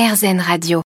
RZN Radio.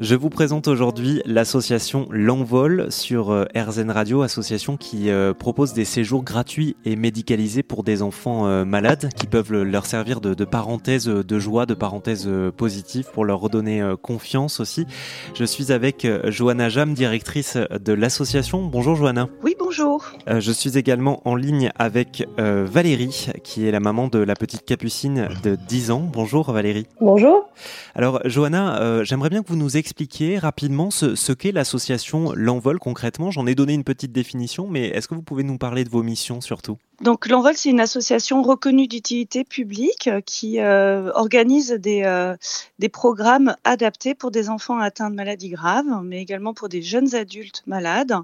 Je vous présente aujourd'hui l'association L'Envol sur euh, RZN Radio, association qui euh, propose des séjours gratuits et médicalisés pour des enfants euh, malades qui peuvent leur servir de, de parenthèse de joie, de parenthèse positive pour leur redonner confiance aussi. Je suis avec Johanna Jam, directrice de l'association. Bonjour Johanna. Oui, bonjour. Je suis également en ligne avec Valérie qui est la maman de la petite capucine de 10 ans. Bonjour Valérie. Bonjour. Alors Johanna, j'aimerais bien que vous nous expliquer rapidement ce, qu'est l'association L'Envol concrètement? J'en ai donné une petite définition, mais est-ce que vous pouvez nous parler de vos missions surtout? Donc l'Envol, c'est une association reconnue d'utilité publique euh, qui euh, organise des, euh, des programmes adaptés pour des enfants atteints de maladies graves, mais également pour des jeunes adultes malades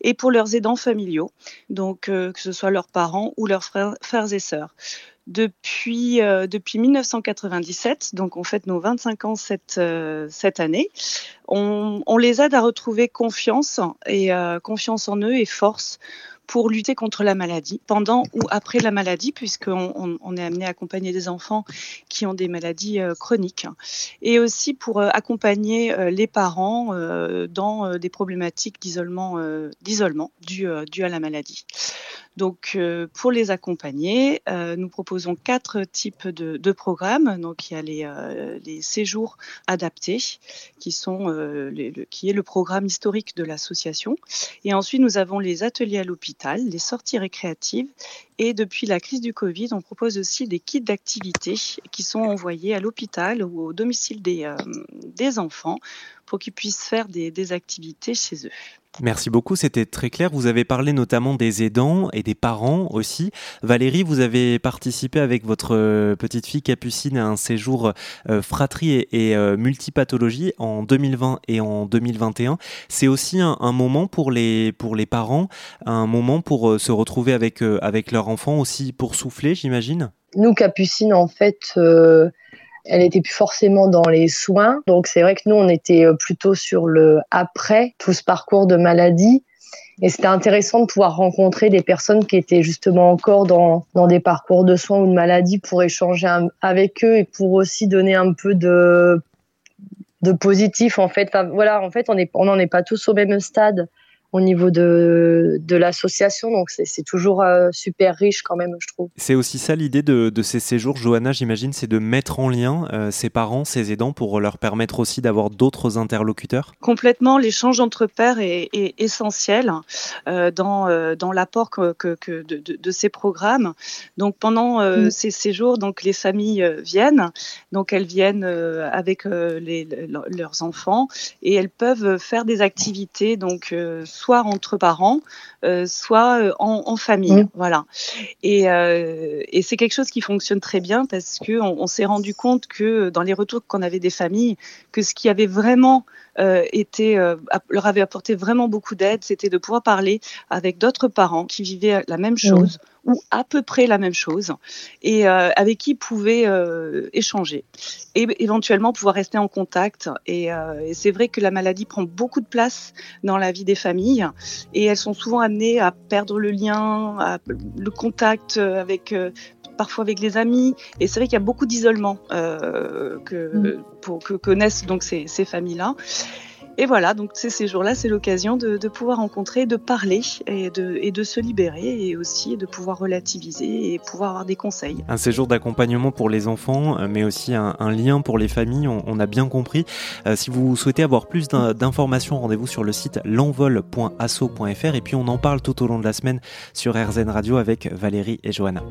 et pour leurs aidants familiaux, donc que ce soit leurs parents ou leurs frères, et sœurs depuis, depuis 1997, donc on fête nos 25 ans cette, cette année. On, les aide à retrouver confiance et confiance en eux et force pour lutter contre la maladie, pendant ou après la maladie, puisqu'on on, est amené à accompagner des enfants qui ont des maladies chroniques, et aussi pour accompagner les parents dans des problématiques d'isolement dû à la maladie. Donc, euh, pour les accompagner, euh, nous proposons quatre types de, programmes. Donc, il y a les, euh, séjours adaptés, qui sont qui est le programme historique de l'association. Et ensuite, nous avons les ateliers à l'hôpital, les sorties récréatives. Et depuis la crise du Covid, on propose aussi des kits d'activités qui sont envoyés à l'hôpital ou au domicile des, enfants pour qu'ils puissent faire des activités chez eux. Merci beaucoup, c'était très clair. Vous avez parlé notamment des aidants et des parents aussi. Valérie, vous avez participé avec votre euh, petite fille Capucine à un séjour euh, fratrie et, euh, multipathologie en 2020 et en 2021. C'est aussi un, moment pour les, pour les parents, un moment pour se retrouver avec, avec leur enfant aussi pour souffler, j'imagine? Nous, Capucine, en fait, elle était plus forcément dans les soins. Donc c'est vrai que nous, on était euh, plutôt sur le après tout ce parcours de maladie. Et c'était intéressant de pouvoir rencontrer des personnes qui étaient justement encore dans, dans des parcours de soins ou de maladie pour échanger avec eux et pour aussi donner un peu de, de positif. En fait, voilà, en fait, on n'en est pas tous au même stade au niveau de, de l'association. Donc c'est toujours euh, super riche quand même, je trouve. C'est aussi ça l'idée de, de, ces séjours, Johanna, j'imagine, c'est de mettre en lien euh, ses parents, ses aidants pour leur permettre aussi d'avoir d'autres interlocuteurs? Complètement, l'échange entre pairs est, est essentiel euh, dans, euh, dans l'apport que, que, que de, de, de, ces programmes. Donc pendant mm. ces séjours, donc les familles viennent, donc elles viennent avec les, leurs enfants et elles peuvent faire des activités donc soit entre parents, euh, soit euh, en, famille. Mmh. Voilà. Et, euh, et c'est quelque chose qui fonctionne très bien parce que on, s'est rendu compte que dans les retours qu'on avait des familles, que ce qui avait vraiment été leur avait apporté vraiment beaucoup d'aide, c'était de pouvoir parler avec d'autres parents qui vivaient la même mmh. Ou à peu près la même chose et euh, avec qui ils pouvaient euh, échanger et éventuellement pouvoir rester en contact. Et, euh, et c'est vrai que la maladie prend beaucoup de place dans la vie des familles et elles sont souvent amenées à perdre le lien, à, le contact avec parfois avec les amis. Et c'est vrai qu'il y a beaucoup d'isolement euh, que, mmh. pour, que connaissent donc ces, ces familles-là. Et voilà, donc ces jours-là, c'est l'occasion de, pouvoir rencontrer, de parler et de, se libérer et aussi de pouvoir relativiser et pouvoir avoir des conseils. Un séjour d'accompagnement pour les enfants, euh, mais aussi un, lien pour les familles, on, on a bien compris. Euh, si vous souhaitez avoir plus d'informations, rendez-vous sur le site l'envol.asso.fr et puis on en parle tout au long de la semaine sur RZN Radio avec Valérie et Johanna.